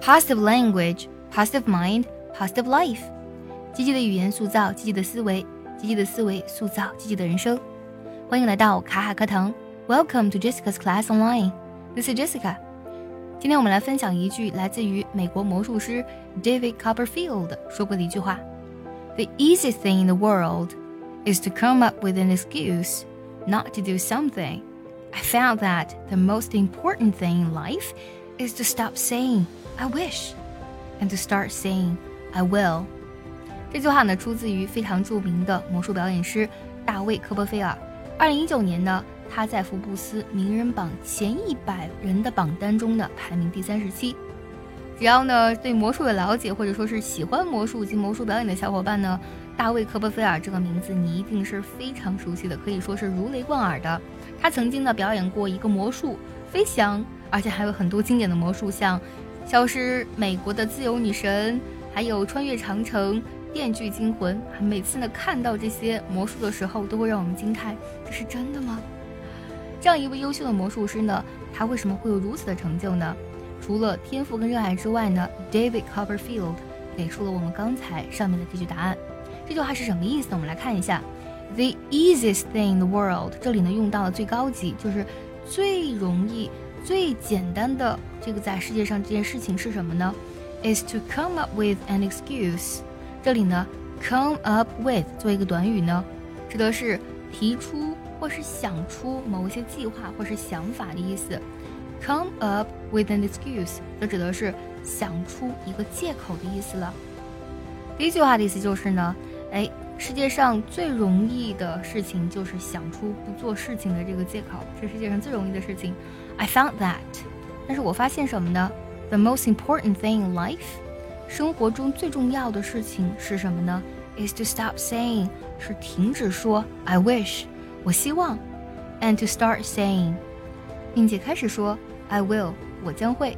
positive language, positive mind, positive life。积极的语言塑造积极的思维，积极的思维塑造积极的人生。欢迎来到卡卡课堂，Welcome to Jessica's Class Online。This is Jessica。今天我们来分享一句来自于美国魔术师 David Copperfield 说过的一句话：“The easiest thing in the world is to come up with an excuse not to do something. I found that the most important thing in life is to stop saying I wish and to start saying I will。”这句话呢，出自于非常著名的魔术表演师大卫·科波菲尔。二零一九年呢。他在福布斯名人榜前一百人的榜单中呢，排名第三十七。只要呢对魔术有了解，或者说是喜欢魔术及魔术表演的小伙伴呢，大卫·科波菲尔这个名字你一定是非常熟悉的，可以说是如雷贯耳的。他曾经呢表演过一个魔术飞翔，而且还有很多经典的魔术，像消失美国的自由女神，还有穿越长城。电锯惊魂，每次呢看到这些魔术的时候，都会让我们惊叹：这是真的吗？这样一位优秀的魔术师呢，他为什么会有如此的成就呢？除了天赋跟热爱之外呢，David Copperfield 给出了我们刚才上面的这句答案。这句话是什么意思？我们来看一下，The easiest thing in the world，这里呢用到了最高级，就是最容易、最简单的这个在世界上这件事情是什么呢？Is to come up with an excuse。这里呢，come up with 做一个短语呢，指的是提出。或是想出某一些计划或是想法的意思，come up with an excuse 则指的是想出一个借口的意思了。第一句话的意思就是呢，哎，世界上最容易的事情就是想出不做事情的这个借口，是世界上最容易的事情。I found that，但是我发现什么呢？The most important thing in life，生活中最重要的事情是什么呢？Is to stop saying，是停止说 I wish。我希望，and to start saying，并且开始说 I will，我将会。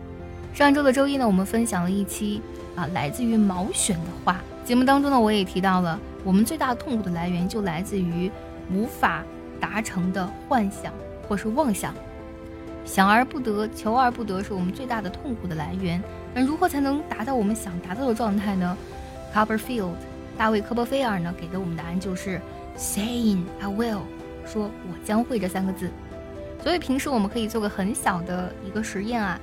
上周的周一呢，我们分享了一期啊，来自于毛选的话。节目当中呢，我也提到了，我们最大痛苦的来源就来自于无法达成的幻想或是妄想，想而不得，求而不得，是我们最大的痛苦的来源。那如何才能达到我们想达到的状态呢？Copperfield，大卫科波菲尔呢给的我们答案就是 saying I will。说我将会这三个字，所以平时我们可以做个很小的一个实验啊，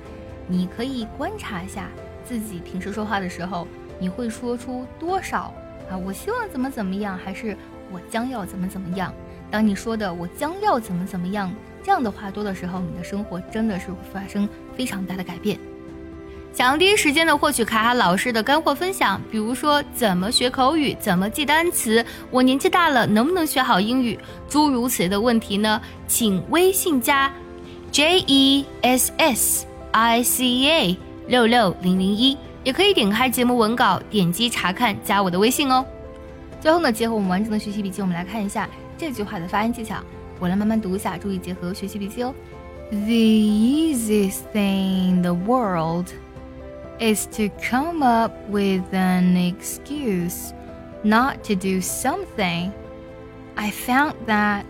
你可以观察一下自己平时说话的时候，你会说出多少啊？我希望怎么怎么样，还是我将要怎么怎么样？当你说的我将要怎么怎么样这样的话多的时候，你的生活真的是会发生非常大的改变。想要第一时间的获取卡卡老师的干货分享，比如说怎么学口语、怎么记单词，我年纪大了能不能学好英语，诸如此类的问题呢？请微信加 J E S S I C A 六六零零一，也可以点开节目文稿，点击查看，加我的微信哦。最后呢，结合我们完整的学习笔记，我们来看一下这句话的发音技巧。我来慢慢读一下，注意结合学习笔记哦。The easiest thing in the world. is to come up with an excuse not to do something. I found that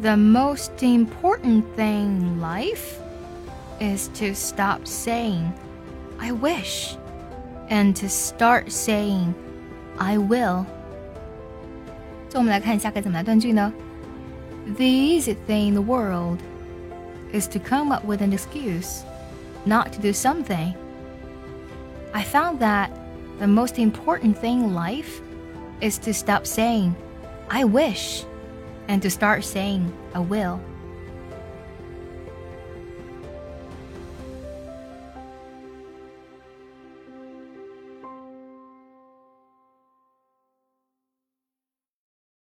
the most important thing in life is to stop saying, I wish, and to start saying, I will. 就我们来看一下该怎么来断句呢？The easy thing in the world is to come up with an excuse not to do something. I found that the most important thing in life is to stop saying, I wish, and to start saying, I will.